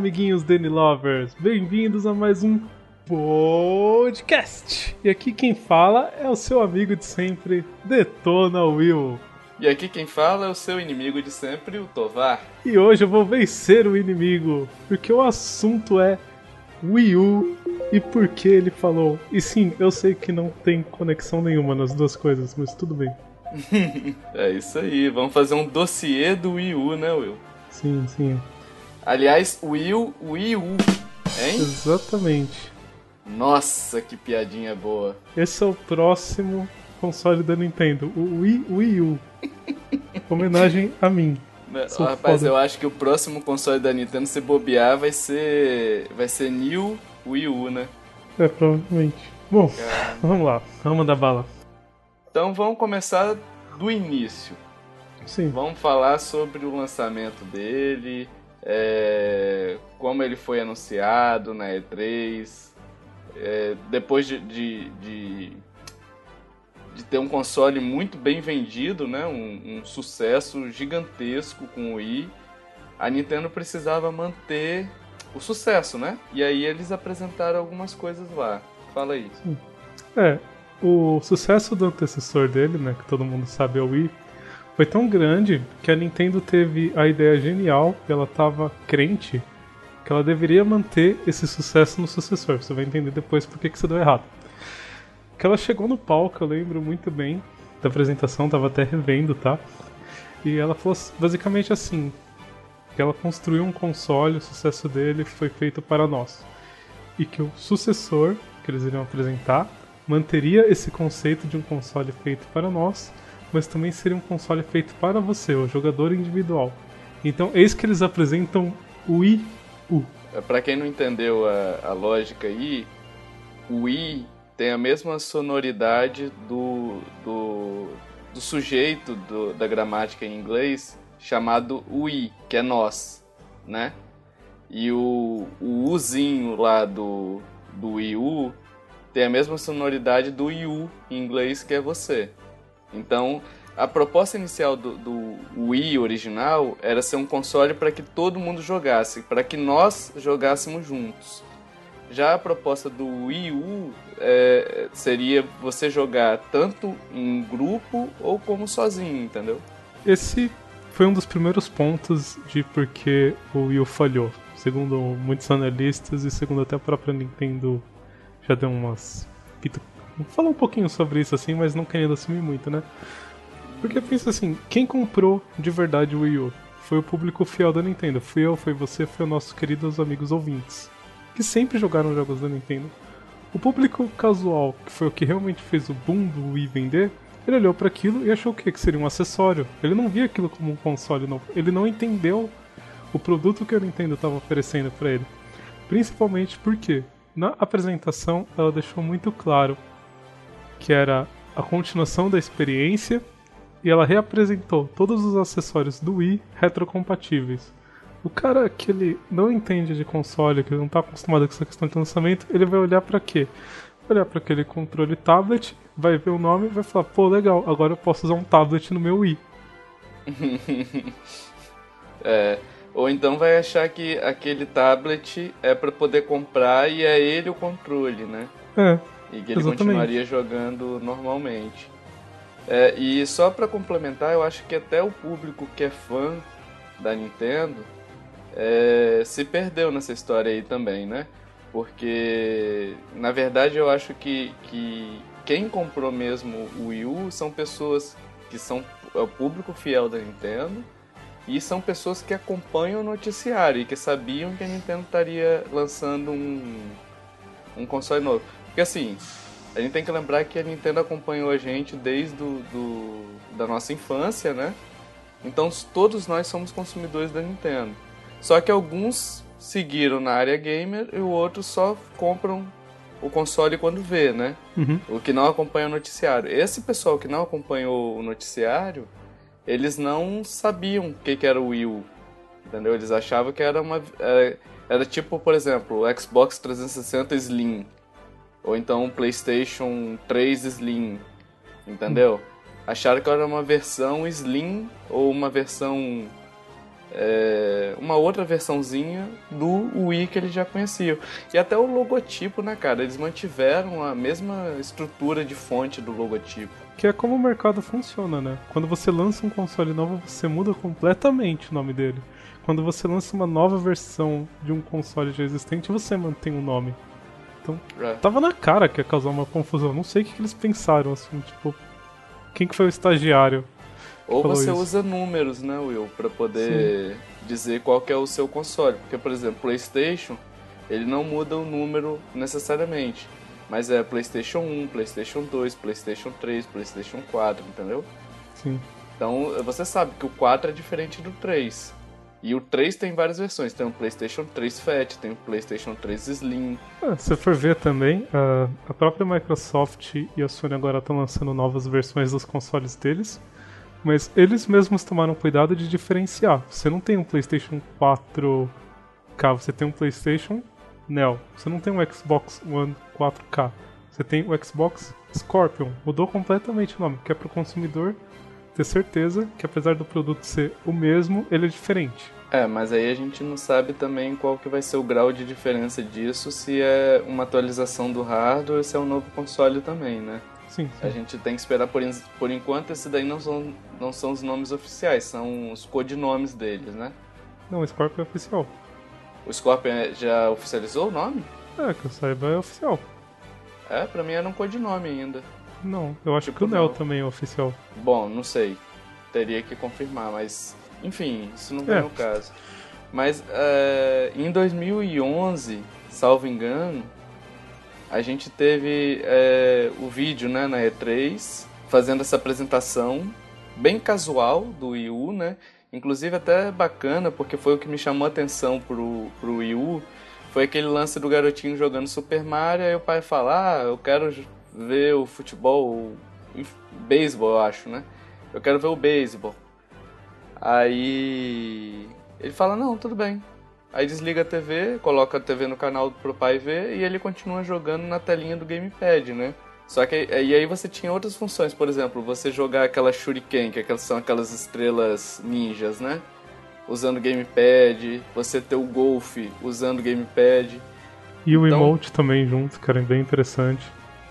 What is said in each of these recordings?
Amiguinhos Danny Lovers! Bem-vindos a mais um podcast! E aqui quem fala é o seu amigo de sempre, Detona Will. E aqui quem fala é o seu inimigo de sempre, o Tovar. E hoje eu vou vencer o inimigo, porque o assunto é Wii U e por que ele falou. E sim, eu sei que não tem conexão nenhuma nas duas coisas, mas tudo bem. é isso aí, vamos fazer um dossiê do Wii U, né, Will? Sim, sim. Aliás, Wii U, Wii U, hein? Exatamente. Nossa, que piadinha boa. Esse é o próximo console da Nintendo, o Wii, Wii U. Homenagem a mim. Sou Rapaz, foda. eu acho que o próximo console da Nintendo, se bobear, vai ser. Vai ser New Wii U, né? É, provavelmente. Bom, Caramba. vamos lá, vamos dar bala. Então vamos começar do início. Sim. Vamos falar sobre o lançamento dele, é, como ele foi anunciado na E3, é, depois de, de, de, de, ter um console muito bem vendido, né, um, um, sucesso gigantesco com o Wii, a Nintendo precisava manter o sucesso, né? E aí eles apresentaram algumas coisas lá. Fala aí. É, o sucesso do antecessor dele, né, que todo mundo sabe é o Wii, foi tão grande que a Nintendo teve a ideia genial, ela estava crente, que ela deveria manter esse sucesso no sucessor. Você vai entender depois por que, que isso deu errado. Que ela chegou no palco, eu lembro muito bem da apresentação, tava até revendo, tá? E ela falou basicamente assim: que ela construiu um console, o sucesso dele foi feito para nós. E que o sucessor que eles iriam apresentar manteria esse conceito de um console feito para nós mas também seria um console feito para você, o jogador individual. Então, eis que eles apresentam o Wii U. É, para quem não entendeu a, a lógica aí, o Wii tem a mesma sonoridade do, do, do sujeito do, da gramática em inglês chamado we, que é nós, né? E o, o Uzinho lá do, do Wii U tem a mesma sonoridade do U em inglês, que é você. Então, a proposta inicial do, do Wii original era ser um console para que todo mundo jogasse, para que nós jogássemos juntos. Já a proposta do Wii U é, seria você jogar tanto em grupo ou como sozinho, entendeu? Esse foi um dos primeiros pontos de por que o Wii U falhou. Segundo muitos analistas e segundo até a própria Nintendo já deu umas Fala um pouquinho sobre isso assim, mas não querendo assumir muito, né? Porque pensa assim, quem comprou de verdade o Wii U? Foi o público fiel da Nintendo. Fui eu, foi você, foi os nossos queridos amigos ouvintes. Que sempre jogaram jogos da Nintendo. O público casual, que foi o que realmente fez o boom do Wii vender, ele olhou para aquilo e achou o quê? Que seria um acessório. Ele não via aquilo como um console novo. Ele não entendeu o produto que a Nintendo estava oferecendo para ele. Principalmente porque na apresentação ela deixou muito claro que era a continuação da experiência, e ela reapresentou todos os acessórios do Wii retrocompatíveis. O cara que ele não entende de console, que ele não está acostumado com essa questão de lançamento, ele vai olhar para quê? Vai olhar para aquele controle tablet, vai ver o nome e vai falar: pô, legal, agora eu posso usar um tablet no meu Wii. é, ou então vai achar que aquele tablet é para poder comprar e é ele o controle, né? É. E que ele Exatamente. continuaria jogando normalmente. É, e só para complementar, eu acho que até o público que é fã da Nintendo é, se perdeu nessa história aí também, né? Porque, na verdade, eu acho que, que quem comprou mesmo o Wii U são pessoas que são é o público fiel da Nintendo e são pessoas que acompanham o noticiário e que sabiam que a Nintendo estaria lançando um, um console novo. Porque assim, a gente tem que lembrar que a Nintendo acompanhou a gente desde do, do da nossa infância, né? Então todos nós somos consumidores da Nintendo. Só que alguns seguiram na área gamer e outros só compram o console quando vê, né? Uhum. O que não acompanha o noticiário. Esse pessoal que não acompanhou o noticiário, eles não sabiam o que, que era o Wii U. Entendeu? Eles achavam que era uma. Era, era tipo, por exemplo, o Xbox 360 Slim. Ou então o PlayStation 3 Slim. Entendeu? Acharam que era uma versão Slim ou uma versão é, uma outra versãozinha do Wii que eles já conheciam. E até o logotipo, né, cara? Eles mantiveram a mesma estrutura de fonte do logotipo. Que é como o mercado funciona, né? Quando você lança um console novo, você muda completamente o nome dele. Quando você lança uma nova versão de um console já existente, você mantém o nome. Então, é. tava na cara que ia causar uma confusão. Não sei o que, que eles pensaram, assim, tipo. Quem que foi o estagiário ou você isso. usa números, né, Will, para poder Sim. dizer qual é o seu console. Porque, por exemplo, PlayStation, ele não muda o número necessariamente. Mas é PlayStation 1, PlayStation 2, PlayStation 3, PlayStation 4, entendeu? Sim. Então você sabe que o 4 é diferente do 3. E o 3 tem várias versões. Tem o PlayStation 3 Fat, tem o PlayStation 3 Slim. Ah, se for ver também, a própria Microsoft e a Sony agora estão lançando novas versões dos consoles deles. Mas eles mesmos tomaram cuidado de diferenciar. Você não tem um PlayStation 4K, você tem um PlayStation Neo. Você não tem um Xbox One 4K. Você tem o Xbox Scorpion. Mudou completamente o nome, que é para o consumidor ter certeza que apesar do produto ser o mesmo, ele é diferente. É, mas aí a gente não sabe também qual que vai ser o grau de diferença disso, se é uma atualização do hardware ou se é um novo console também, né? Sim, sim. A gente tem que esperar por, por enquanto, esse daí não são, não são os nomes oficiais, são os codinomes deles, né? Não, o Scorpion é oficial. O Scorpion é, já oficializou o nome? É, que eu saiba é oficial. É, pra mim era um codinome ainda. Não, eu acho tipo, que o Neo também é oficial. Bom, não sei. Teria que confirmar, mas enfim, isso não vem é. no caso. Mas uh, em 2011, salvo engano, a gente teve é, o vídeo né, na E3 fazendo essa apresentação bem casual do Wii U, né? Inclusive até bacana, porque foi o que me chamou a atenção pro, pro Wii U. Foi aquele lance do garotinho jogando Super Mario, e o pai fala, ah, eu quero ver o futebol, o beisebol, eu acho, né? Eu quero ver o beisebol. Aí ele fala, não, tudo bem. Aí desliga a TV, coloca a TV no canal pro pai ver e ele continua jogando na telinha do gamepad, né? Só que e aí você tinha outras funções, por exemplo, você jogar aquela shuriken, que são aquelas estrelas ninjas, né? Usando gamepad, você ter o golfe usando gamepad. E o então, emote também junto, que era bem interessante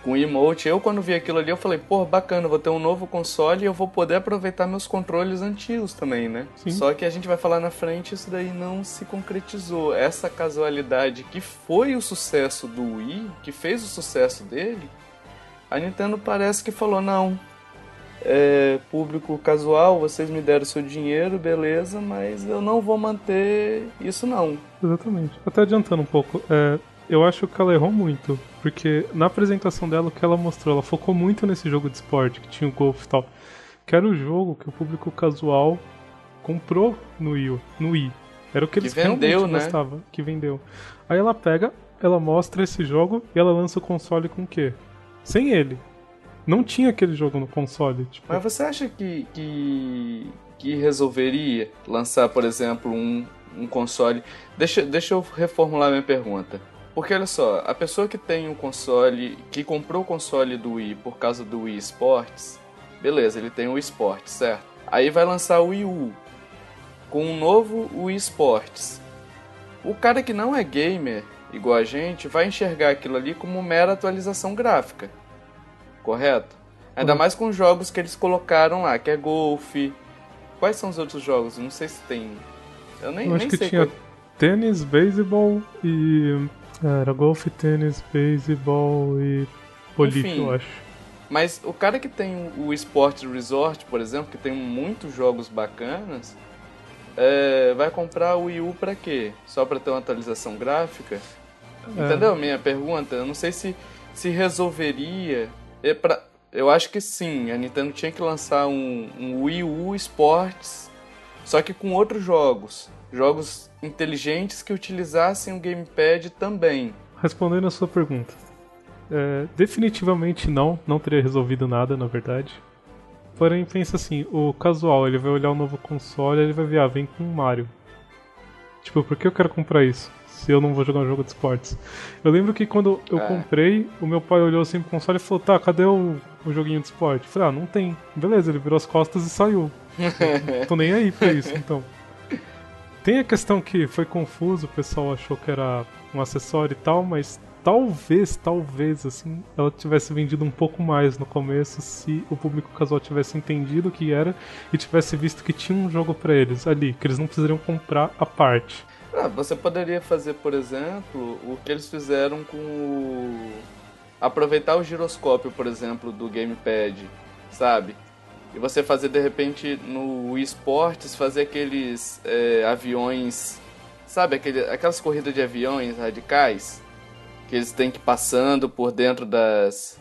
com emote. Eu, quando vi aquilo ali, eu falei, pô, bacana, vou ter um novo console e eu vou poder aproveitar meus controles antigos também, né? Sim. Só que a gente vai falar na frente, isso daí não se concretizou. Essa casualidade que foi o sucesso do Wii, que fez o sucesso dele, a Nintendo parece que falou, não. É, público casual, vocês me deram seu dinheiro, beleza, mas eu não vou manter isso não. Exatamente. Até adiantando um pouco, é, eu acho que ela errou muito. Porque na apresentação dela, o que ela mostrou, ela focou muito nesse jogo de esporte, que tinha o golfe e tal. Que era o jogo que o público casual comprou no Wii. No Wii. Era o que eles que vendeu, né? que vendeu. Aí ela pega, ela mostra esse jogo e ela lança o console com o quê? Sem ele. Não tinha aquele jogo no console. Tipo... Mas você acha que, que, que resolveria lançar, por exemplo, um, um console. Deixa, deixa eu reformular minha pergunta. Porque olha só, a pessoa que tem um console, que comprou o console do Wii por causa do Wii Sports, beleza, ele tem o Wii Sports, certo? Aí vai lançar o Wii U com um novo Wii Sports. O cara que não é gamer, igual a gente, vai enxergar aquilo ali como mera atualização gráfica. Correto? Ainda mais com jogos que eles colocaram lá, que é Golf. Quais são os outros jogos? Não sei se tem. Eu nem, eu acho nem que sei tinha qual... tênis, beisebol e era golfe, tênis, beisebol e político, eu acho. Mas o cara que tem o Sport Resort, por exemplo, que tem muitos jogos bacanas, é, vai comprar o Wii U pra quê? Só pra ter uma atualização gráfica? É. Entendeu a minha pergunta? Eu não sei se, se resolveria. É pra, eu acho que sim, a Nintendo tinha que lançar um, um Wii U Sports só que com outros jogos. Jogos inteligentes que utilizassem o gamepad também. Respondendo a sua pergunta, é, definitivamente não, não teria resolvido nada, na verdade. Porém, pensa assim, o casual, ele vai olhar o novo console, ele vai ver, ah, vem com o Mario. Tipo, por que eu quero comprar isso? Se eu não vou jogar um jogo de esportes. Eu lembro que quando eu é. comprei, o meu pai olhou assim pro console e falou, tá, cadê o, o joguinho de esporte? Eu falei, ah, não tem. Beleza, ele virou as costas e saiu. tô nem aí pra isso, então. Tem a questão que foi confuso, o pessoal achou que era um acessório e tal, mas talvez, talvez, assim, ela tivesse vendido um pouco mais no começo se o público casual tivesse entendido o que era e tivesse visto que tinha um jogo para eles ali, que eles não precisariam comprar a parte. Ah, você poderia fazer, por exemplo, o que eles fizeram com o... aproveitar o giroscópio, por exemplo, do gamepad, sabe? E você fazer de repente no esportes fazer aqueles é, aviões, sabe, aquele, aquelas corridas de aviões radicais que eles têm que ir passando por dentro das.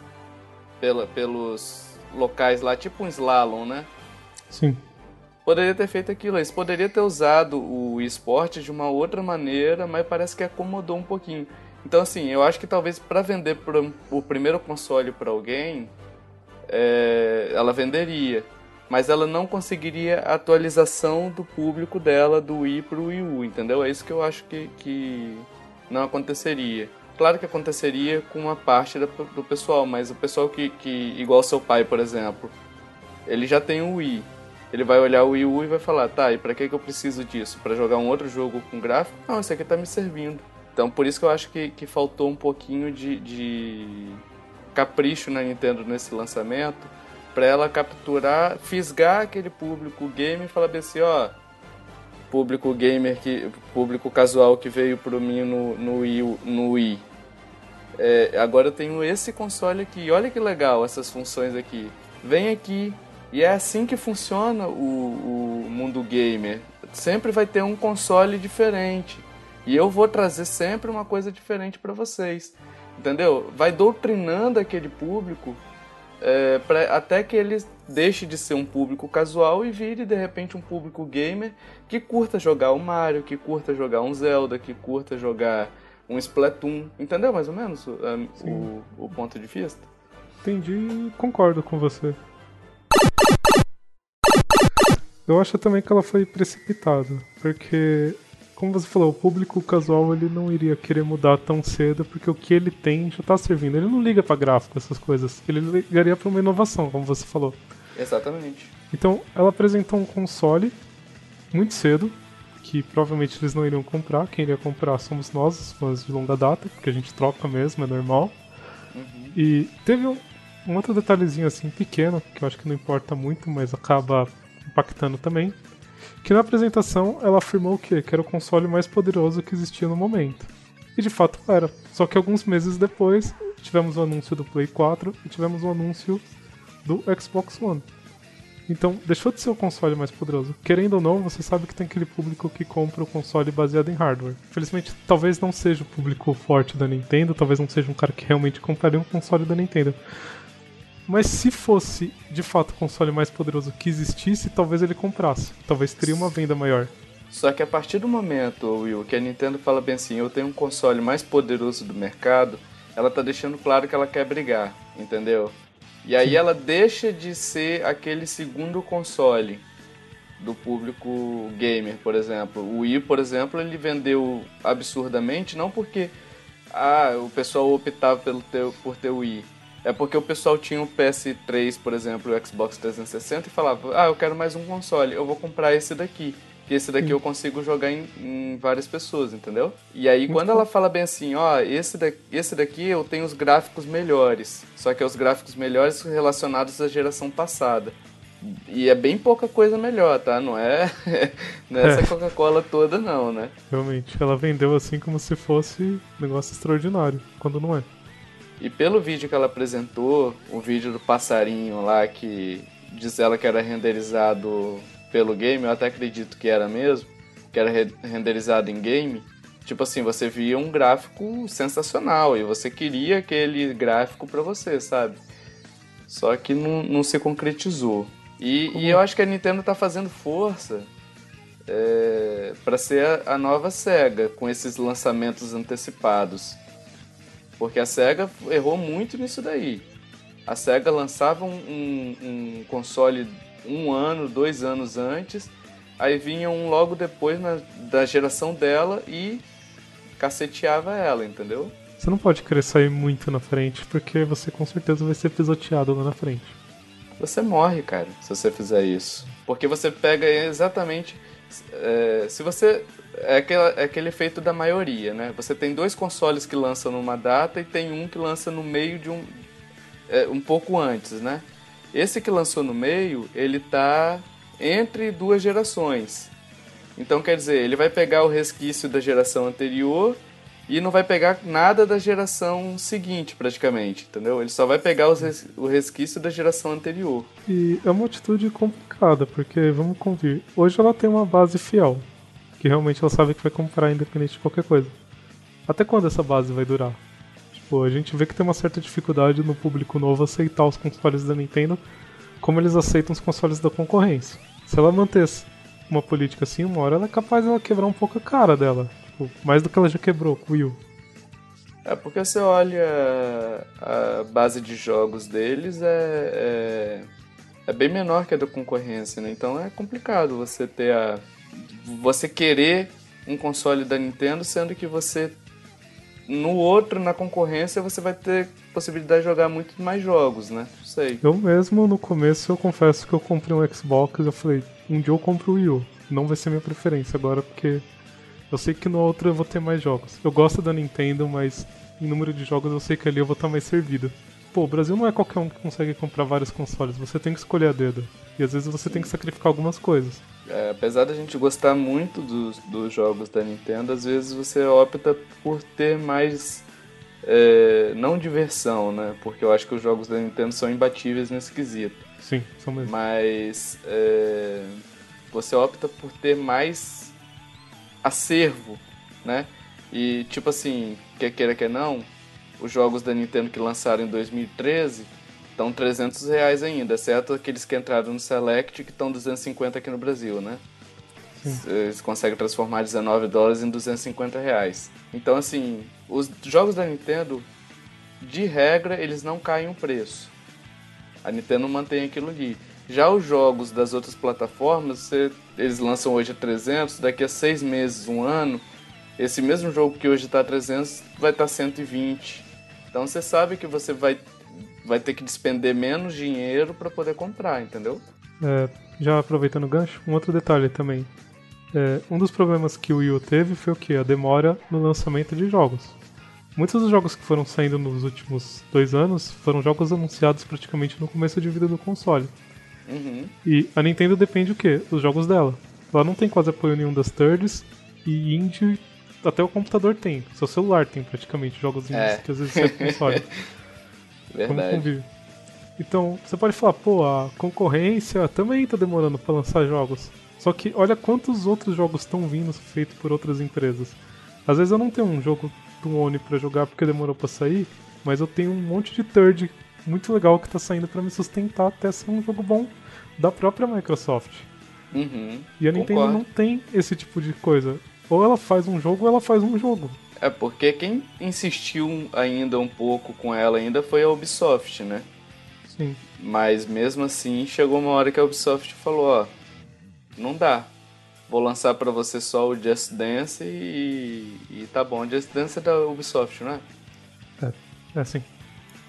Pela, pelos locais lá, tipo um slalom, né? Sim. Poderia ter feito aquilo, eles poderiam ter usado o esporte de uma outra maneira, mas parece que acomodou um pouquinho. Então, assim, eu acho que talvez para vender o primeiro console para alguém, é, ela venderia. Mas ela não conseguiria a atualização do público dela do Wii pro Wii U, entendeu? É isso que eu acho que, que não aconteceria. Claro que aconteceria com uma parte do pessoal, mas o pessoal que, que, igual seu pai, por exemplo, ele já tem um Wii. Ele vai olhar o Wii U e vai falar, tá, e pra que, que eu preciso disso? Para jogar um outro jogo com gráfico? Não, isso aqui tá me servindo. Então por isso que eu acho que, que faltou um pouquinho de, de capricho na Nintendo nesse lançamento, para ela capturar, fisgar aquele público game e falar assim, ó, público gamer que público casual que veio pro mim no, no Wii, no Wii é, agora eu tenho esse console aqui. Olha que legal essas funções aqui. Vem aqui. E é assim que funciona o, o mundo gamer. Sempre vai ter um console diferente. E eu vou trazer sempre uma coisa diferente para vocês. Entendeu? Vai doutrinando aquele público é, pra, até que ele deixe de ser um público casual e vire de repente um público gamer que curta jogar o Mario, que curta jogar um Zelda, que curta jogar um Splatoon. Entendeu mais ou menos é, o, o ponto de vista? Entendi e concordo com você. Eu acho também que ela foi precipitada, porque, como você falou, o público casual ele não iria querer mudar tão cedo, porque o que ele tem já está servindo. Ele não liga para gráfico, essas coisas. Ele ligaria para uma inovação, como você falou. Exatamente. Então, ela apresentou um console muito cedo, que provavelmente eles não iriam comprar. Quem iria comprar somos nós, os fãs de longa data, porque a gente troca mesmo, é normal. Uhum. E teve um, um, outro detalhezinho assim pequeno, que eu acho que não importa muito, mas acaba impactando também. Que na apresentação ela afirmou o quê? Que era o console mais poderoso que existia no momento. E de fato era. Só que alguns meses depois tivemos o anúncio do Play 4 e tivemos o anúncio do Xbox One. Então, deixou de ser o console mais poderoso. Querendo ou não, você sabe que tem aquele público que compra o console baseado em hardware. Felizmente, talvez não seja o público forte da Nintendo, talvez não seja um cara que realmente compraria um console da Nintendo. Mas se fosse de fato o console mais poderoso que existisse, talvez ele comprasse. Talvez teria uma venda maior. Só que a partir do momento, Will, que a Nintendo fala bem assim, eu tenho um console mais poderoso do mercado, ela tá deixando claro que ela quer brigar, entendeu? E aí ela deixa de ser aquele segundo console do público gamer, por exemplo. O Wii, por exemplo, ele vendeu absurdamente, não porque ah, o pessoal optava pelo ter, por ter o Wii. É porque o pessoal tinha o PS3, por exemplo, o Xbox 360 e falava: Ah, eu quero mais um console, eu vou comprar esse daqui. Que esse daqui eu consigo jogar em, em, várias pessoas, entendeu? E aí quando ela fala bem assim, ó, esse daqui, esse daqui eu tenho os gráficos melhores. Só que é os gráficos melhores relacionados à geração passada. E é bem pouca coisa melhor, tá? Não é, não é, é. essa Coca-Cola toda, não, né? Realmente, ela vendeu assim como se fosse um negócio extraordinário, quando não é. E pelo vídeo que ela apresentou, o vídeo do passarinho lá que diz ela que era renderizado pelo game, eu até acredito que era mesmo, que era renderizado em game, tipo assim, você via um gráfico sensacional e você queria aquele gráfico para você, sabe? Só que não, não se concretizou. E, e, eu acho que a Nintendo tá fazendo força é, para ser a, a, nova SEGA com esses lançamentos antecipados. Porque a SEGA errou muito nisso daí. A SEGA lançava um, um, um console um ano, dois anos antes, aí vinha um logo depois na, da geração dela e caceteava ela, entendeu? Você não pode querer sair muito na frente, porque você com certeza vai ser pisoteado lá na frente. Você morre, cara, se você fizer isso. Porque você pega exatamente é, se você. É aquele, é aquele efeito da maioria, né? Você tem dois consoles que lançam numa data e tem um que lança no meio de um. É, um pouco antes, né? Esse que lançou no meio, ele tá entre duas gerações. Então quer dizer, ele vai pegar o resquício da geração anterior e não vai pegar nada da geração seguinte, praticamente, entendeu? Ele só vai pegar res... o resquício da geração anterior. E é uma atitude complicada, porque, vamos convir, hoje ela tem uma base fiel, que realmente ela sabe que vai comprar independente de qualquer coisa. Até quando essa base vai durar? Tipo, a gente vê que tem uma certa dificuldade no público novo aceitar os consoles da Nintendo como eles aceitam os consoles da concorrência. Se ela mantesse uma política assim, uma hora ela é capaz de ela quebrar um pouco a cara dela. Tipo, mais do que ela já quebrou com o Wii U. É, porque você olha a base de jogos deles é, é, é, bem menor que a da concorrência, né? Então é complicado você ter a. Você querer um console da Nintendo, sendo que você. No outro, na concorrência, você vai ter possibilidade de jogar muito mais jogos, né? Não sei. Eu mesmo, no começo, eu confesso que eu comprei um Xbox e eu falei, um dia eu compro o Wii U. Não vai ser minha preferência agora, porque eu sei que no outro eu vou ter mais jogos. Eu gosto da Nintendo, mas em número de jogos eu sei que ali eu vou estar mais servido. Pô, o Brasil não é qualquer um que consegue comprar vários consoles, você tem que escolher a dedo. E às vezes você tem que sacrificar algumas coisas. É, apesar da gente gostar muito dos, dos jogos da Nintendo, às vezes você opta por ter mais. É, não diversão, né? Porque eu acho que os jogos da Nintendo são imbatíveis nesse quesito. Sim, são mesmo. Mas. É, você opta por ter mais acervo, né? E tipo assim, quer queira que não, os jogos da Nintendo que lançaram em 2013 estão 300 reais ainda, exceto aqueles que entraram no Select que estão 250 aqui no Brasil, né? Sim. Eles conseguem transformar 19 dólares em 250 reais. Então assim, os jogos da Nintendo, de regra, eles não caem o preço. A Nintendo mantém aquilo ali. Já os jogos das outras plataformas, você, eles lançam hoje a 300, daqui a seis meses, um ano, esse mesmo jogo que hoje está a 300 vai estar tá 120. Então você sabe que você vai, vai ter que despender menos dinheiro para poder comprar, entendeu? É, já aproveitando o gancho, um outro detalhe também. É, um dos problemas que o Wii U teve foi o que? A demora no lançamento de jogos. Muitos dos jogos que foram saindo nos últimos dois anos foram jogos anunciados praticamente no começo de vida do console. Uhum. E a Nintendo depende o quê? Dos jogos dela. Ela não tem quase apoio nenhum das thirds e indie até o computador tem. Seu celular tem praticamente jogos indies é. que às vezes você console. Verdade. Então, você pode falar, pô, a concorrência também tá demorando para lançar jogos. Só que olha quantos outros jogos estão vindo feitos por outras empresas. Às vezes eu não tenho um jogo do Oni para jogar porque demorou para sair, mas eu tenho um monte de third muito legal que tá saindo para me sustentar até ser um jogo bom da própria Microsoft. Uhum, e a Nintendo concordo. não tem esse tipo de coisa. Ou ela faz um jogo ou ela faz um jogo. É, porque quem insistiu ainda um pouco com ela ainda foi a Ubisoft, né? Sim. Mas mesmo assim, chegou uma hora que a Ubisoft falou, ó, não dá. Vou lançar para você só o Just Dance e, e tá bom. Just Dance é da Ubisoft, não é? É, é sim.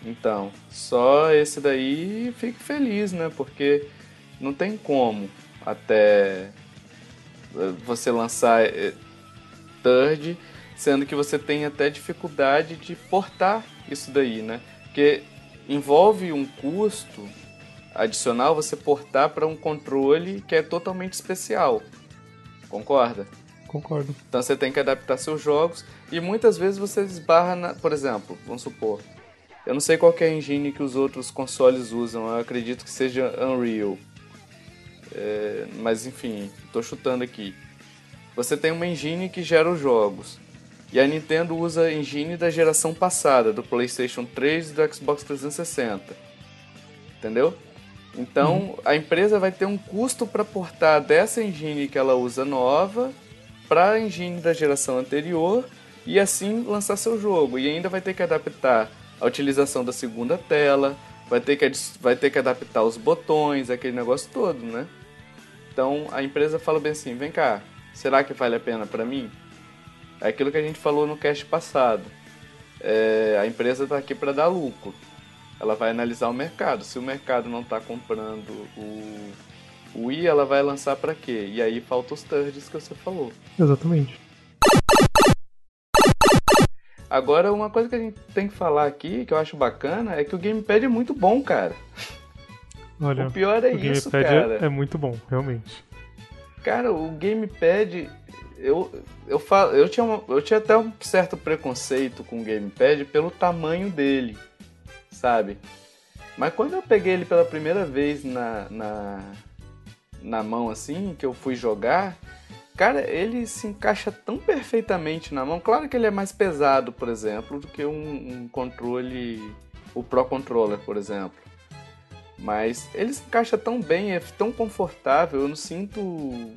Então, só esse daí fique feliz, né? Porque não tem como até eh, você lançar eh, third, sendo que você tem até dificuldade de portar isso daí, né? Porque envolve um custo adicional você portar para um controle que é totalmente especial. Concorda? Concordo. Então você tem que adaptar seus jogos e muitas vezes você esbarra, na, por exemplo, vamos supor, eu não sei qual é a engine que os outros consoles usam, eu acredito que seja Unreal. É, mas enfim, estou chutando aqui. Você tem uma engine que gera os jogos. E a Nintendo usa a engine da geração passada, do PlayStation 3 e do Xbox 360. Entendeu? Então uhum. a empresa vai ter um custo para portar dessa engine que ela usa nova para a engine da geração anterior e assim lançar seu jogo. E ainda vai ter que adaptar a utilização da segunda tela, vai ter que, vai ter que adaptar os botões, aquele negócio todo, né? Então a empresa fala bem assim: vem cá, será que vale a pena para mim? É aquilo que a gente falou no cast passado. É, a empresa está aqui para dar lucro. Ela vai analisar o mercado. Se o mercado não está comprando o, o i, ela vai lançar para quê? E aí falta os thirds que você falou. Exatamente. Agora, uma coisa que a gente tem que falar aqui, que eu acho bacana, é que o gamepad é muito bom, cara. Olha, o pior é o isso, gamepad cara. É, é muito bom, realmente. Cara, o gamepad, eu, eu, falo, eu, tinha uma, eu tinha até um certo preconceito com o gamepad pelo tamanho dele, sabe? Mas quando eu peguei ele pela primeira vez na, na, na mão, assim, que eu fui jogar, Cara, ele se encaixa tão perfeitamente na mão. Claro que ele é mais pesado, por exemplo, do que um, um controle, o Pro Controller, por exemplo. Mas ele se encaixa tão bem, é tão confortável, eu não sinto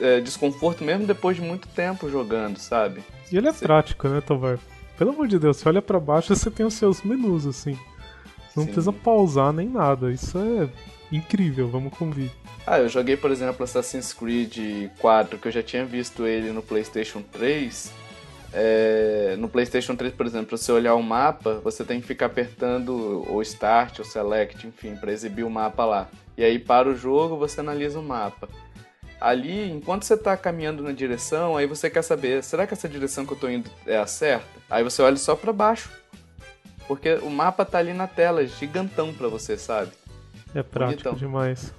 é, desconforto mesmo depois de muito tempo jogando, sabe? E ele é você... prático, né, Tovar? Pelo amor de Deus, você olha para baixo você tem os seus menus, assim. Você não Sim. precisa pausar nem nada. Isso é incrível, vamos convir. Ah, eu joguei, por exemplo, Assassin's Creed 4, que eu já tinha visto ele no PlayStation 3. É, no PlayStation 3, por exemplo, se você olhar o mapa, você tem que ficar apertando o Start, o Select, enfim, para exibir o mapa lá. E aí, para o jogo, você analisa o mapa. Ali, enquanto você está caminhando na direção, aí você quer saber, será que essa direção que eu estou indo é a certa? Aí você olha só para baixo. Porque o mapa tá ali na tela, gigantão para você, sabe? É prático demais.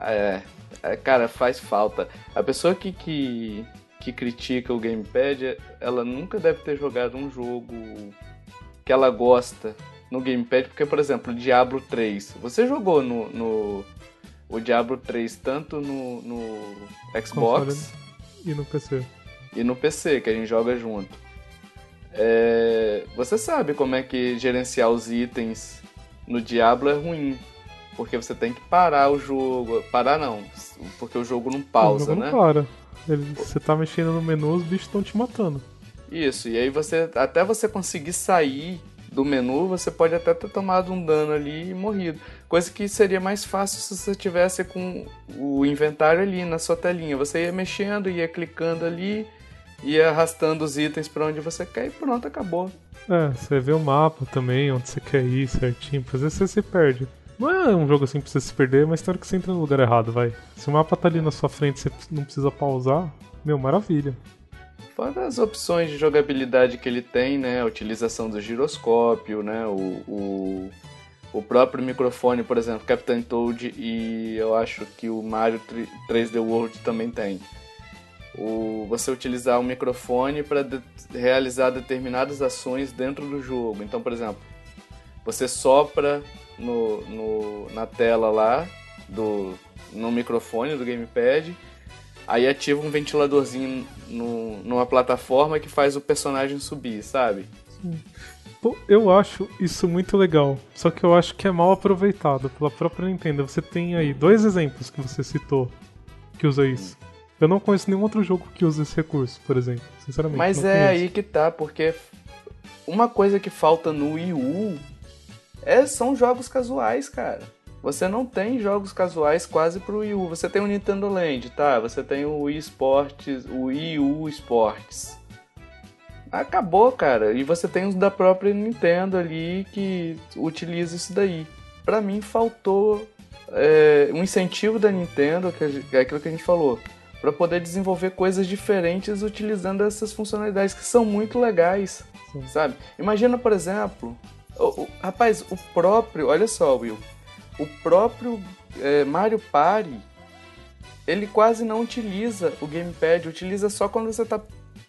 É, é, cara, faz falta. A pessoa que, que, que critica o gamepad, ela nunca deve ter jogado um jogo que ela gosta no gamepad, porque, por exemplo, Diablo 3. Você jogou no, no o Diablo 3 tanto no, no Xbox e no PC. E no PC, que a gente joga junto. É, você sabe como é que gerenciar os itens no Diablo é ruim. Porque você tem que parar o jogo. Parar não, porque o jogo não pausa, o jogo né? Não para. Ele, você tá mexendo no menu, os bichos estão te matando. Isso, e aí você. Até você conseguir sair do menu, você pode até ter tomado um dano ali e morrido. Coisa que seria mais fácil se você tivesse com o inventário ali na sua telinha. Você ia mexendo, ia clicando ali, ia arrastando os itens para onde você quer e pronto, acabou. É, você vê o mapa também, onde você quer ir certinho. Às vezes você se perde. Não é um jogo assim pra você se perder, mas tem hora que você entra no lugar errado, vai. Se o mapa tá ali na sua frente você não precisa pausar, meu, maravilha. Fora as opções de jogabilidade que ele tem, né? A utilização do giroscópio, né? O, o, o próprio microfone, por exemplo, Captain Toad e eu acho que o Mario 3D World também tem. O, você utilizar o microfone para de, realizar determinadas ações dentro do jogo. Então, por exemplo, você sopra no, no, na tela lá, do, no microfone do gamepad. Aí ativa um ventiladorzinho no, numa plataforma que faz o personagem subir, sabe? Sim. Pô, eu acho isso muito legal. Só que eu acho que é mal aproveitado pela própria Nintendo. Você tem aí dois exemplos que você citou que usa isso. Eu não conheço nenhum outro jogo que usa esse recurso, por exemplo. Sinceramente. Mas é conheço. aí que tá, porque uma coisa que falta no Wii U é, são jogos casuais, cara. Você não tem jogos casuais quase pro Wii U. Você tem o Nintendo Land, tá? Você tem o Wii Sports, o Wii U Sports. Acabou, cara. E você tem os da própria Nintendo ali que utiliza isso daí. Para mim faltou é, um incentivo da Nintendo, que é aquilo que a gente falou, para poder desenvolver coisas diferentes utilizando essas funcionalidades que são muito legais, Sim. sabe? Imagina, por exemplo, o, o, rapaz, o próprio, olha só, Will, o próprio é, Mario Party, ele quase não utiliza o gamepad, utiliza só quando você tá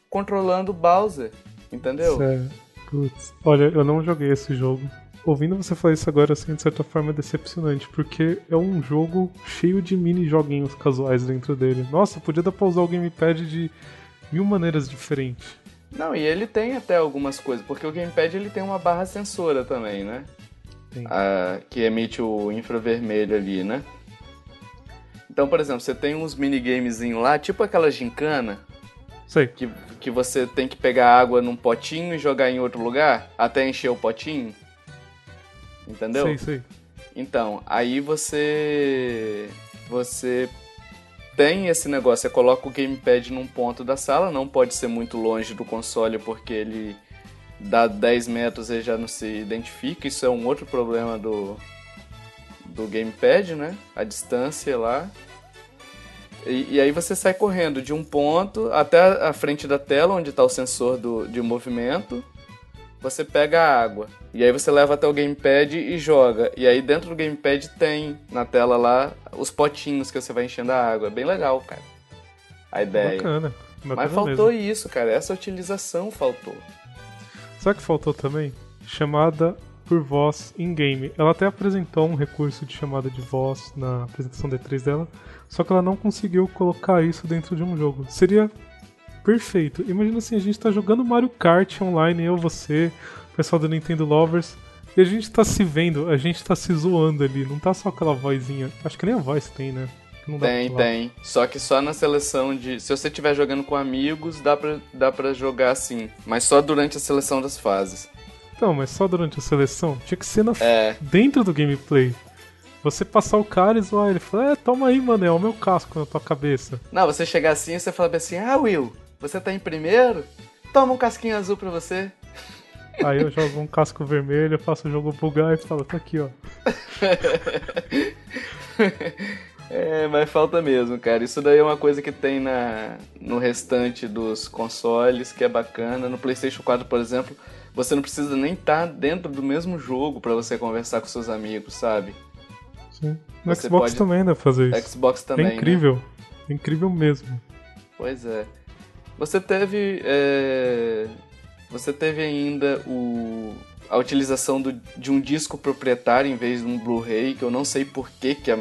controlando o Bowser, entendeu? Sério. Putz. Olha, eu não joguei esse jogo. Ouvindo você falar isso agora, assim, de certa forma é decepcionante, porque é um jogo cheio de mini joguinhos casuais dentro dele. Nossa, podia dar pra usar o gamepad de mil maneiras diferentes. Não, e ele tem até algumas coisas, porque o gamepad ele tem uma barra sensora também, né? a, que emite o infravermelho ali, né? Então, por exemplo, você tem uns minigames lá, tipo aquela gincana. Sei. Que, que você tem que pegar água num potinho e jogar em outro lugar até encher o potinho. Entendeu? Sei, sei. Então, aí você. Você tem esse negócio, você coloca o gamepad num ponto da sala, não pode ser muito longe do console porque ele dá 10 metros e já não se identifica. Isso é um outro problema do, do gamepad, né? A distância lá. E, e, aí você sai correndo de um ponto até a frente da tela, onde está o sensor do, de movimento. Você pega a água. E aí você leva até o gamepad e joga. E aí dentro do gamepad tem na tela lá os potinhos que você vai enchendo a água. É bem legal, cara. A ideia. Bacana. Bacana Mas faltou mesmo. isso, cara. Essa utilização faltou. Sabe o que faltou também? Chamada por voz in-game. Ela até apresentou um recurso de chamada de voz na apresentação D3 dela, só que ela não conseguiu colocar isso dentro de um jogo. Seria perfeito. Imagina assim, a gente tá jogando Mario Kart online, eu, você, o pessoal do Nintendo Lovers, e a gente tá se vendo, a gente tá se zoando ali, não tá só aquela vozinha. Acho que nem a voz tem, né? Tem, tem. Só que só na seleção de. Se você estiver jogando com amigos, dá pra, dá pra jogar assim. Mas só durante a seleção das fases. Então, mas só durante a seleção? Tinha que ser na... É. dentro do gameplay. Você passar o cara e zoar ele. Falar, é, toma aí, mano, é o meu casco na tua cabeça. Não, você chegar assim e você fala assim: Ah, Will, você tá em primeiro? Toma um casquinho azul pra você. Aí eu jogo um casco vermelho, faço o jogo bugar e falo, tá aqui, ó. É, mas falta mesmo, cara. Isso daí é uma coisa que tem na, no restante dos consoles, que é bacana. No PlayStation 4, por exemplo, você não precisa nem estar dentro do mesmo jogo pra você conversar com seus amigos, sabe? Sim. No Você Xbox pode- também dá pra fazer isso. Xbox também. é né? incrível. É incrível mesmo. Pois é. Você teve. é, Você teve ainda o. A utilização do- de um disco proprietário em vez de um Blu-ray, que eu não sei por que, que a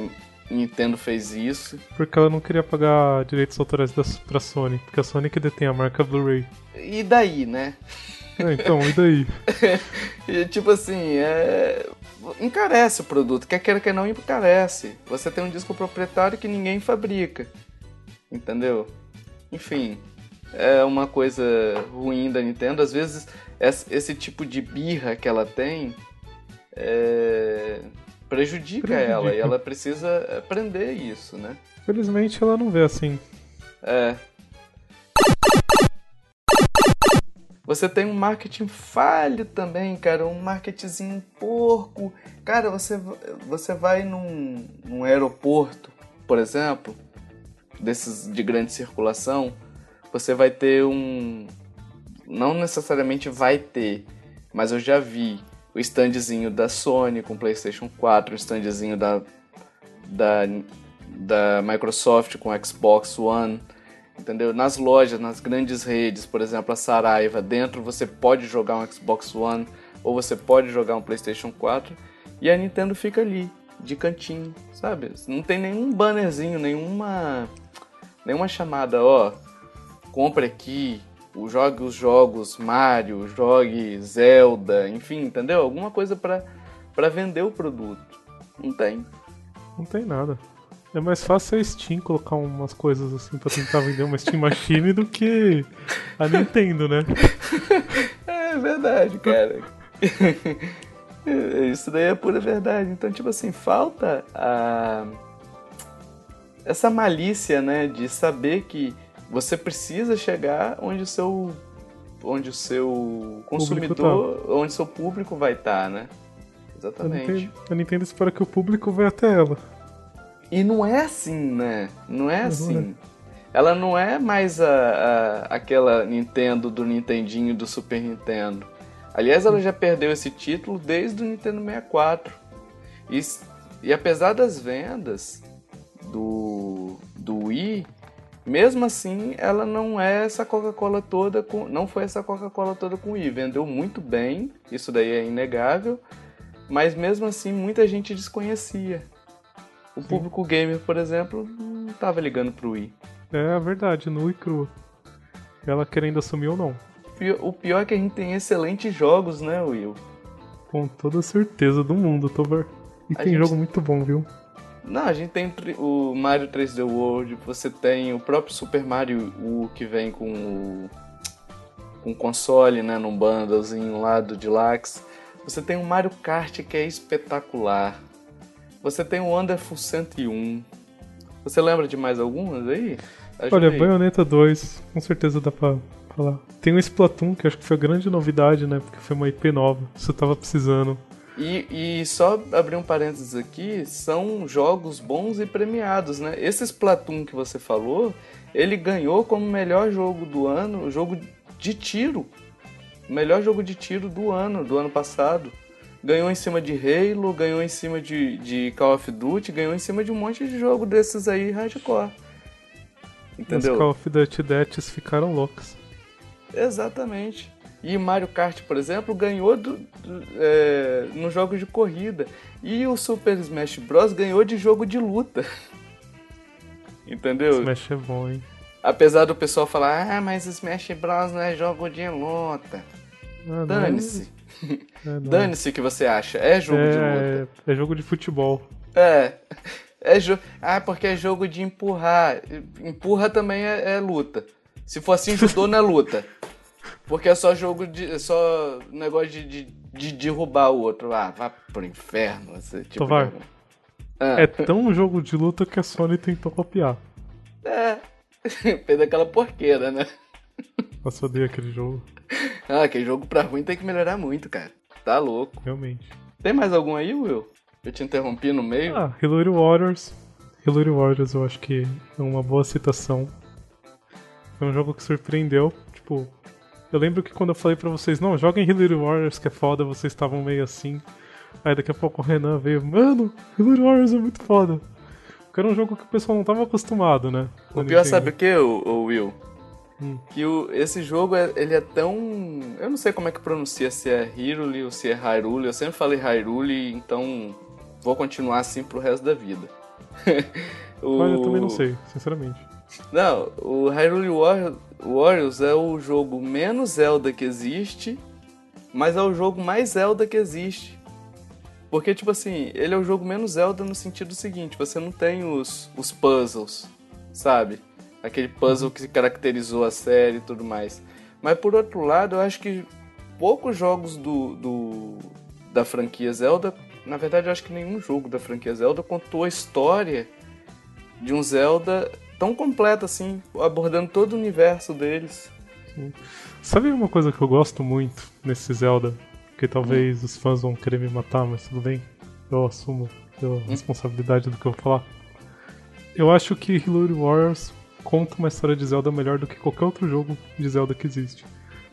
Nintendo fez isso. Porque ela não queria pagar direitos autorais da, pra Sony. Porque a Sony que detém a marca Blu-ray. E daí, né? É, então, e daí? E, tipo assim, é... encarece o produto, quer queira que não encarece. Você tem um disco proprietário que ninguém fabrica, entendeu? Enfim, é uma coisa ruim da Nintendo. Às vezes, es- esse tipo de birra que ela tem é, prejudica, Prejudica. ela e ela precisa aprender isso, né? Felizmente ela não vê assim. É. Você tem um marketing falho também, cara, um marketingzinho porco. Cara, você, você vai num, num aeroporto, por exemplo, desses de grande circulação, você vai ter um. Não necessariamente vai ter, mas eu já vi o standzinho da Sony com PlayStation 4, o standzinho da, da, da Microsoft com Xbox One entendeu? Nas lojas, nas grandes redes, por exemplo, a Saraiva, dentro você pode jogar um Xbox One ou você pode jogar um PlayStation 4 e a Nintendo fica ali, de cantinho, sabe? Não tem nenhum bannerzinho, nenhuma nenhuma chamada, ó, compre aqui, jogue os jogos Mario, jogue Zelda, enfim, entendeu? Alguma coisa pra para vender o produto. Não tem. Não tem nada. É mais fácil a Steam colocar umas coisas assim pra tentar vender uma Steam Machine do que a Nintendo, né? É verdade, cara. Isso daí é pura verdade. Então, tipo assim, falta a... essa malícia, né, de saber que você precisa chegar onde o seu onde o seu consumidor, onde o seu público vai estar, né? A Exatamente. Nintendo, a Nintendo espera que o público vá até ela. E não é assim, né? Não é Uhum, assim. Ela não é mais a, a- aquela Nintendo do Nintendinho do Super Nintendo. Aliás, ela já perdeu esse título desde o Nintendo 64. E, e apesar das vendas do, do Wii, mesmo assim, ela não é essa Coca-Cola toda com. Não foi essa Coca-Cola toda com o Wii. Vendeu muito bem, isso daí é inegável. Mas mesmo assim, muita gente desconhecia. O público gamer, por exemplo, não tava ligando pro Wii. É a verdade, nua e crua. Ela querendo assumir ou não. O pior é que a gente tem excelentes jogos, né, Will? Com toda certeza do mundo, Tovar. E A tem gente- jogo muito bom, viu? Não, a gente tem o Mario 3D World, você tem o próprio Super Mario U que vem com o com console, né, num bundlezinho lá do Deluxe. Você tem o Mario Kart que é espetacular. Você tem o Wonderful 101. Você lembra de mais algumas aí? Ajuda Olha, aí. Bayonetta 2, com certeza dá pra falar. Tem o Splatoon, que acho que foi a grande novidade, né? Porque foi uma IP nova. Eu tava precisando. E, e só abrir um parênteses aqui, são jogos bons e premiados, né? Esse Splatoon que você falou, ele ganhou como melhor jogo do ano, jogo de tiro. Melhor jogo de tiro do ano, do ano passado. Ganhou em cima de Halo, ganhou em cima de, de Call of Duty, ganhou em cima de um monte de jogo desses aí hardcore. Entendeu? Os Call of Duty Deaths ficaram loucos. Exatamente. E Mario Kart, por exemplo, ganhou do, do, é, no jogo de corrida. E o Super Smash Bros. ganhou de jogo de luta. Entendeu? Smash é bom, hein? Apesar do pessoal falar, ah, mas Smash Bros. não é jogo de luta. Ah. Dane-se. É. Dane-se o que você acha. É jogo de luta. É, é jogo de futebol. É. É jo... Ah, porque é jogo de empurrar. Empurra também é, é luta. Se for assim, judô não é luta. Porque é só jogo de. É só negócio de, de, de derrubar o outro. Ah, vá pro inferno. Esse tipo Tovar. de... Ah, É tão um jogo de luta que a Sony tentou copiar. é. Fez aquela porqueira, né? Nossa, odeio aquele jogo, Ah, que jogo pra ruim tem que melhorar muito, cara. Tá louco. realmente. Tem mais algum aí, Will? Eu te interrompi no meio? Ah, Hillary Warriors. Hillary Warriors eu acho que é uma boa citação. Foi um jogo que surpreendeu. Tipo, eu lembro que quando eu falei pra vocês, não, joguem Hillary Warriors que é foda, vocês estavam meio assim. Aí daqui a pouco o Renan veio, mano, Hillary Warriors é muito foda. Porque era um jogo que o pessoal não tava acostumado, né? O pior sabe o que, o, Will? Hum. Que o, esse jogo, é- ele é tão... Eu não sei como é que pronuncia, se é Hyrule ou se é Hyrule. Eu sempre falei Hyrule, então vou continuar assim pro resto da vida. O- Mas eu também não sei, sinceramente. Não, o Hyrule Warrior- Warriors é o jogo menos Zelda que existe, mas é o jogo mais Zelda que existe. Porque, tipo assim, ele é o jogo menos Zelda no sentido seguinte, você não tem os, os puzzles, sabe? Aquele puzzle que caracterizou a série e tudo mais. Mas por outro lado, eu acho que poucos jogos do, do da franquia Zelda, na verdade eu acho que nenhum jogo da franquia Zelda contou a história de um Zelda tão completo assim, abordando todo o universo deles. Sabe uma coisa que eu gosto muito nesse Zelda? Que talvez os fãs vão querer me matar, mas tudo bem. Eu assumo a responsabilidade do que eu vou falar. Eu acho que Hyrule Warriors conta uma história de Zelda melhor do que qualquer outro jogo de Zelda que existe.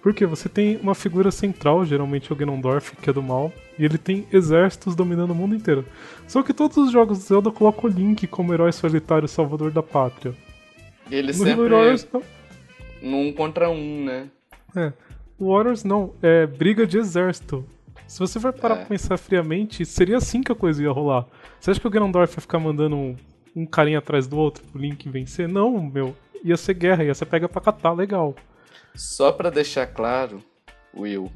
Porque você tem uma figura central, geralmente o Ganondorf, que é do mal, e ele tem exércitos dominando o mundo inteiro. Só que todos os jogos de Zelda colocam o Link como herói solitário salvador da pátria. E ele No sempre Warriors, não. num contra um, né? É. O Warriors não, é briga de exército. Se você for parar É. pra pensar friamente, seria assim que a coisa ia rolar. Você acha que o Ganondorf ia ficar mandando um, um carinha atrás do outro pro Link vencer? Não, meu. Ia ser guerra, ia ser pega pra catar, legal. Só pra deixar claro, Will,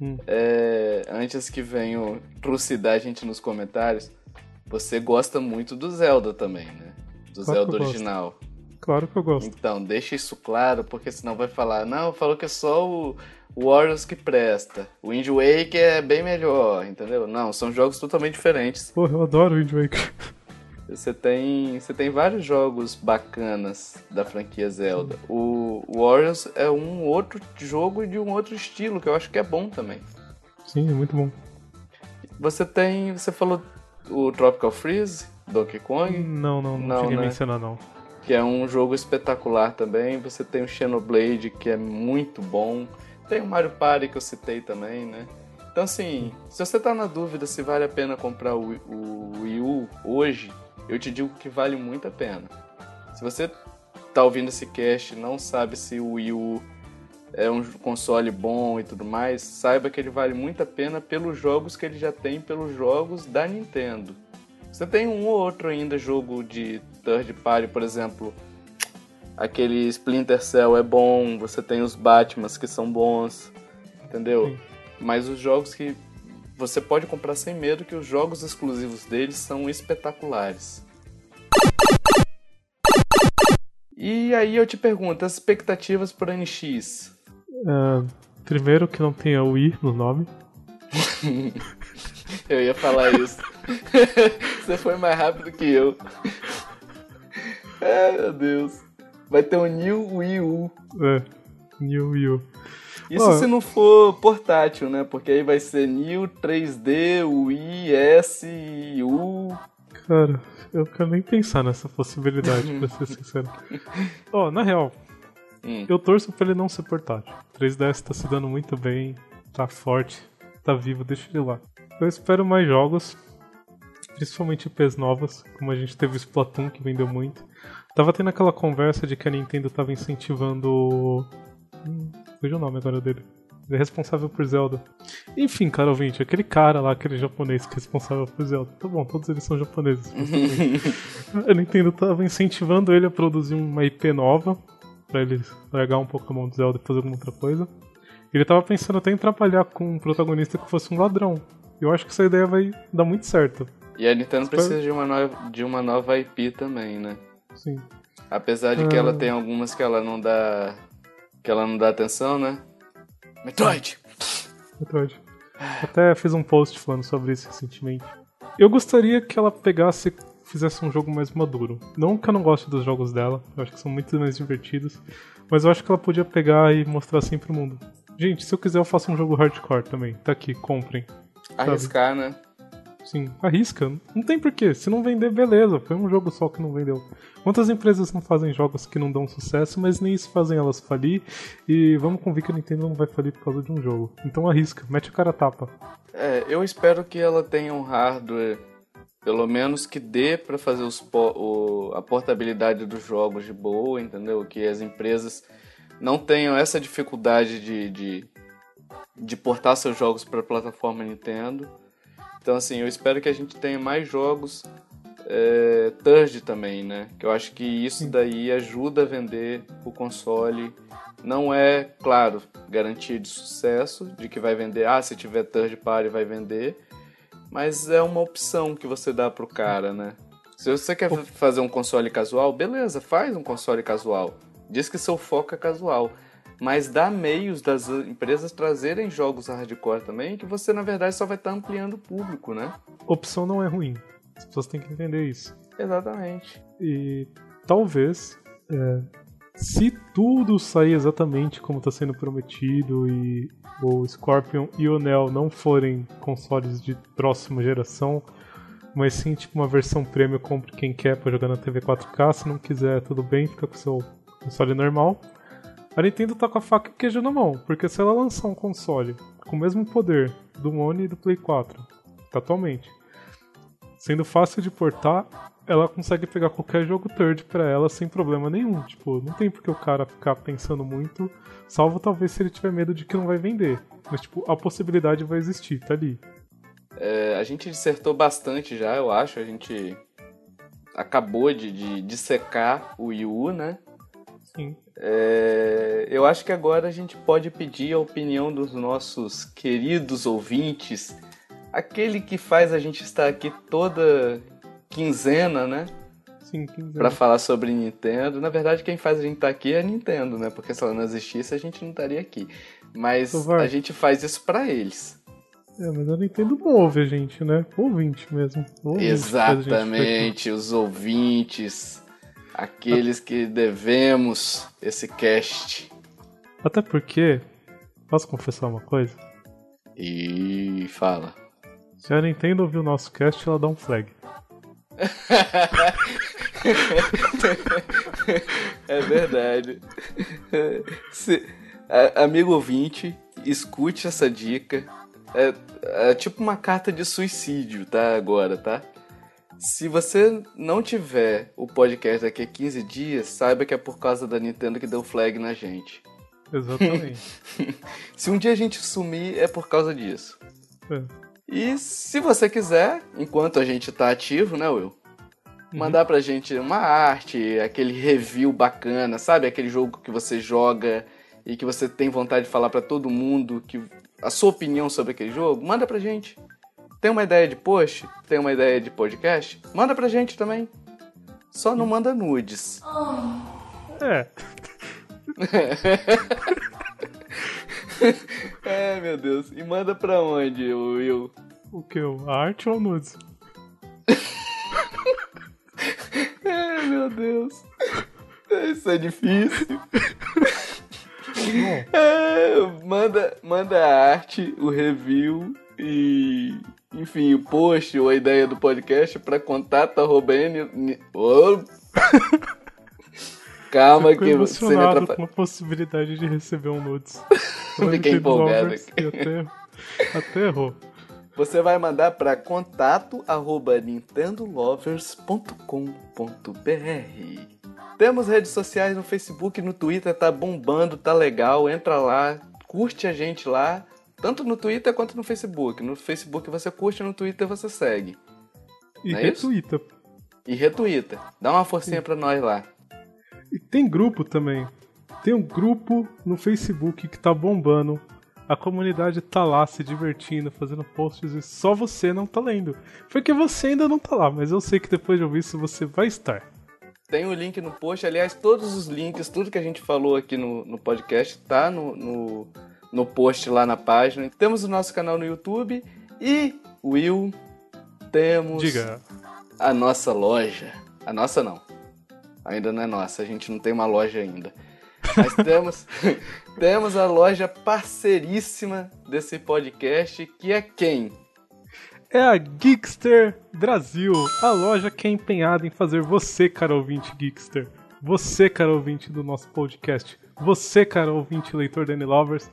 Hum. é, antes que venham trucidar a gente nos comentários, você gosta muito do Zelda também, né? Do Claro Zelda eu gosto. original. Claro que eu gosto. Então, deixa isso claro, porque senão vai falar, não, falou que é só o Warriors que presta. O Wind Waker é bem melhor, entendeu? Não, são jogos totalmente diferentes. Porra, eu adoro o Wind Waker. Você tem, você tem vários jogos bacanas da franquia Zelda. O Warriors é um outro jogo de um outro estilo, que eu acho que é bom também. Sim, é muito bom. Você tem, você falou o Tropical Freeze, Donkey Kong, Não, não, não, Não, cheguei a né? mencionar, não. que é um jogo espetacular também. Você tem o Xenoblade, que é muito bom. Tem o Mario Party que eu citei também, né? Então assim, se você tá na dúvida se vale a pena comprar o, o Wii U hoje, eu te digo que vale muito a pena. Se você tá ouvindo esse cast e não sabe se o Wii U é um console bom e tudo mais, saiba que ele vale muito a pena pelos jogos que ele já tem, pelos jogos da Nintendo. Você tem um ou outro ainda jogo de third party, por exemplo, aquele Splinter Cell é bom, você tem os Batmans que são bons, entendeu? Sim. Mas os jogos que você pode comprar sem medo que os jogos exclusivos deles são espetaculares. E aí eu te pergunto, as expectativas para NX? Uh, primeiro que não tenha o I no nome. eu ia falar isso. Você foi mais rápido que eu. Ai meu Deus. Vai ter um New Wii U. É, New Wii U. Isso se não for portátil, né? Porque aí vai ser New 3D, Wii, S, U. Cara, eu quero nem pensar nessa possibilidade, pra ser sincero. Ó, oh, na real, hum. eu torço pra ele não ser portátil. 3DS tá se dando muito bem, tá forte, tá vivo, deixa ele lá. Eu espero mais jogos, principalmente IPs novas, como a gente teve o Splatoon, que vendeu muito. Tava tendo aquela conversa de que a Nintendo tava incentivando. Fugiu o nome agora dele. Ele é responsável por Zelda. Enfim, cara ouvinte, aquele cara lá, aquele japonês que é responsável por Zelda. Tá bom, todos eles são japoneses. a Nintendo tava incentivando ele a produzir uma IP nova, pra ele largar um pouco a mão do Zelda e fazer alguma outra coisa. Ele tava pensando até em trabalhar com um protagonista que fosse um ladrão. Eu acho que essa ideia vai dar muito certo. E a Nintendo Espero... precisa de uma, nova, de uma nova IP também, né? Sim. Apesar de que ela ah. tem algumas que ela não dá. Que ela não dá atenção, né? Metroid! Metroid. Até fiz um post falando sobre isso recentemente. Eu gostaria que ela pegasse fizesse um jogo mais maduro. Não que eu não goste dos jogos dela, eu acho que são muito mais divertidos, mas eu acho que ela podia pegar e mostrar assim pro mundo. Gente, se eu quiser eu faço um jogo hardcore também. Tá aqui, comprem. Arriscar, sabe? né? Sim, arrisca. Não tem porquê. Se não vender, beleza. Foi um jogo só que não vendeu. Quantas empresas não fazem jogos que não dão sucesso, mas nem isso fazem elas falir? E vamos convir que a Nintendo não vai falir por causa de um jogo. Então arrisca, mete a cara a tapa. É, eu espero que ela tenha um hardware, pelo menos que dê para fazer os o, a portabilidade dos jogos de boa, entendeu? Que as empresas não tenham essa dificuldade de, de, de portar seus jogos para a plataforma Nintendo então, assim, eu espero que a gente tenha mais jogos é, também, né? Que eu acho que isso daí ajuda a vender o console. Não é, claro, garantia de sucesso, de que vai vender, ah, se tiver third party vai vender, mas é uma opção que você dá pro cara, né? Se você quer fazer um console casual, beleza, faz um console casual. Diz que seu foco é casual mas dá meios das empresas trazerem jogos hardcore também, que você na verdade só vai estar tá ampliando o público, né? Opção não é ruim. As pessoas têm que entender isso. Exatamente. E talvez, é, se tudo sair exatamente como está sendo prometido e o Scorpion e o Neo não forem consoles de próxima geração, mas sim tipo uma versão premium, compre quem quer para jogar na TV 4K, se não quiser, tudo bem, fica com o seu console normal. A Nintendo tá com a faca e o queijo na mão, porque se ela lançar um console com o mesmo poder do One e do Play 4, atualmente, sendo fácil de portar, ela consegue pegar qualquer jogo third para ela sem problema nenhum. Tipo, não tem porque o cara ficar pensando muito, salvo talvez se ele tiver medo de que não vai vender. Mas, tipo, a possibilidade vai existir, tá ali. É, a gente dissertou bastante já, eu acho. A gente acabou de, de dissecar o Wii U, né? Sim. É, eu acho que agora a gente pode pedir a opinião dos nossos queridos ouvintes, aquele que faz a gente estar aqui toda quinzena, né? Sim, quinzena. Pra falar sobre Nintendo. Na verdade, quem faz a gente estar aqui é a Nintendo, né? Porque se ela não existisse, a gente não estaria aqui. Mas a gente faz isso para eles. É, mas a Nintendo não ouve a gente, né? Ouvinte mesmo. Ouvinte Exatamente, os ouvintes aqueles que devemos esse cast. Até porque, posso confessar uma coisa? E fala. Se a Nintendo ouvir o nosso cast, ela dá um flag. é verdade. Se, a, amigo ouvinte, escute essa dica. É, é tipo uma carta de suicídio, tá? Agora, tá? Se você não tiver o podcast daqui a 15 dias, saiba que é por causa da Nintendo que deu flag na gente. Exatamente. se um dia a gente sumir, é por causa disso. É. E se você quiser, enquanto a gente tá ativo, né, Will? Uhum. Mandar pra gente uma arte, aquele review bacana, sabe? Aquele jogo que você joga e que você tem vontade de falar para todo mundo que a sua opinião sobre aquele jogo, manda pra gente. Tem uma ideia de post? Tem uma ideia de podcast? Manda pra gente também. Só não manda nudes. É. é, meu Deus. E manda pra onde, Will? O que? A arte ou nudes? é, meu Deus. Isso é difícil. É, manda, manda a arte, o review e, enfim, o post ou a ideia do podcast para contato arroba n... oh. Calma que você me atrapalha. com a possibilidade de receber um nudes. Fiquei empolgado aqui. Até, até errou. Você vai mandar para contato arroba nintendolovers.com.br temos redes sociais no Facebook, no Twitter, tá bombando, tá legal. Entra lá, curte a gente lá, tanto no Twitter quanto no Facebook. No Facebook você curte, no Twitter você segue. E é retuita. E retuita. Dá uma forcinha para nós lá. E tem grupo também. Tem um grupo no Facebook que tá bombando. A comunidade tá lá se divertindo, fazendo posts e só você não tá lendo. Porque você ainda não tá lá, mas eu sei que depois de ouvir isso você vai estar. Tem o link no post. Aliás, todos os links, tudo que a gente falou aqui no, no podcast, tá no, no, no post lá na página. Temos o nosso canal no YouTube e, Will, temos Diga. a nossa loja. A nossa não. Ainda não é nossa, a gente não tem uma loja ainda. Mas temos, temos a loja parceiríssima desse podcast, que é quem? é a Geekster Brasil, a loja que é empenhada em fazer você, cara ouvinte Geekster, você, cara ouvinte do nosso podcast, você, cara ouvinte leitor Danny Lovers,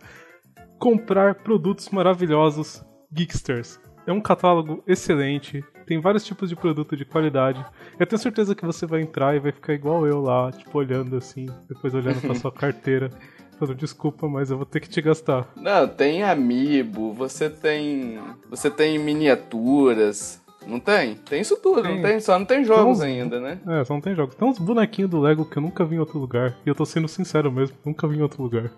comprar produtos maravilhosos Geeksters. É um catálogo excelente, tem vários tipos de produto de qualidade. Eu tenho certeza que você vai entrar e vai ficar igual eu lá, tipo, olhando assim, depois olhando pra sua carteira. Falando, desculpa, mas eu vou ter que te gastar. Não, tem amiibo, você tem. Você tem miniaturas. Não tem? Tem isso tudo, tem. não tem? Só não tem jogos ainda, né? É, só não tem jogos. Tem uns bonequinhos do Lego que eu nunca vi em outro lugar. E eu tô sendo sincero mesmo, nunca vi em outro lugar.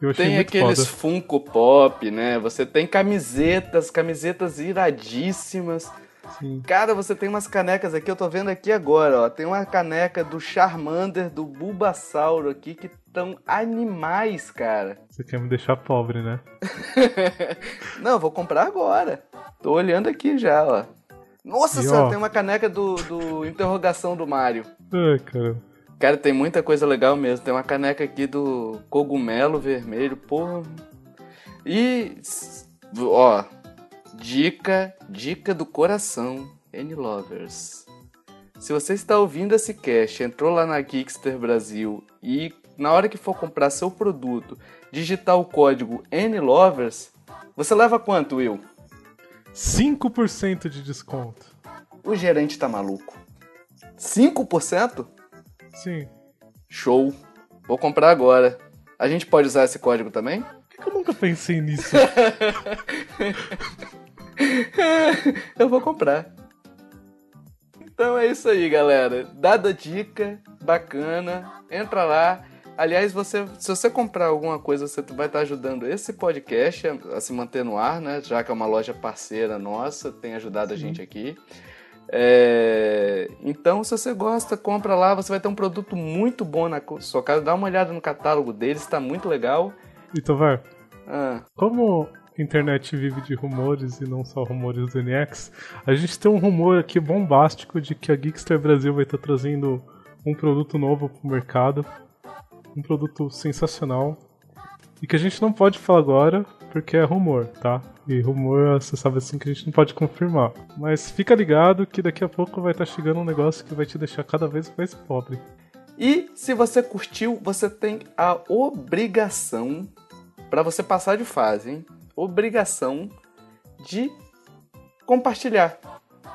Eu achei tem aqueles foda. Funko Pop, né? Você tem camisetas, camisetas iradíssimas. Sim. Cara, você tem umas canecas aqui, eu tô vendo aqui agora, ó. Tem uma caneca do Charmander, do Bulbasauro aqui, que tão animais, cara. Você quer me deixar pobre, né? Não, vou comprar agora. Tô olhando aqui já, ó. Nossa senhora, tem uma caneca do, do Interrogação do Mario. Ai, cara. Cara, tem muita coisa legal mesmo. Tem uma caneca aqui do Cogumelo Vermelho, porra. E, ó, dica, dica do coração, N-Lovers. Se você está ouvindo esse cast, entrou lá na Geekster Brasil e na hora que for comprar seu produto, digitar o código NLovers, você leva quanto, Will? 5% de desconto. O gerente tá maluco. 5%? Sim. Show. Vou comprar agora. A gente pode usar esse código também? Por que, eu nunca pensei nisso? eu vou comprar. Então é isso aí, galera. Dada dica, bacana. Entra lá, Aliás, você, se você comprar alguma coisa, você vai estar ajudando esse podcast a, a, se manter no ar, né? Já que é uma loja parceira nossa, tem ajudado a gente aqui. É... Então, se você gosta, compra lá. Você vai ter um produto muito bom na sua casa. Dá uma olhada no catálogo deles, está muito legal. E Tovar, ah. como a internet vive de rumores e não só rumores do NX, a gente tem um rumor aqui bombástico de que a Geekster Brasil vai estar trazendo um produto novo para o mercado um produto sensacional e que a gente não pode falar agora porque é rumor, tá? E rumor, você sabe assim que a gente não pode confirmar. Mas fica ligado que daqui a pouco vai estar tá chegando um negócio que vai te deixar cada vez mais pobre. E se você curtiu, você tem a obrigação para você passar de fase, hein? Obrigação de compartilhar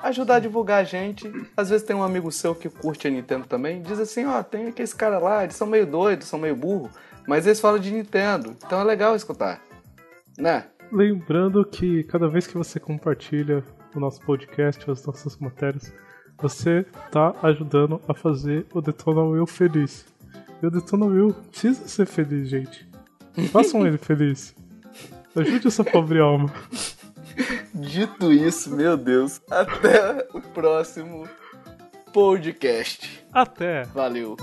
ajudar a divulgar a gente. Às vezes tem um amigo seu que curte a Nintendo também, diz assim, ó, oh, tem aqueles caras lá, eles são meio doidos, são meio burro, mas eles falam de Nintendo, então é legal escutar, né? Lembrando que cada vez que você compartilha o nosso podcast, as nossas matérias, você tá ajudando a fazer o Detona Will feliz. E o Detona Will precisa ser feliz, gente. Façam ele feliz. Ajude essa pobre alma. Dito isso, meu Deus, até o próximo podcast. Até. Valeu.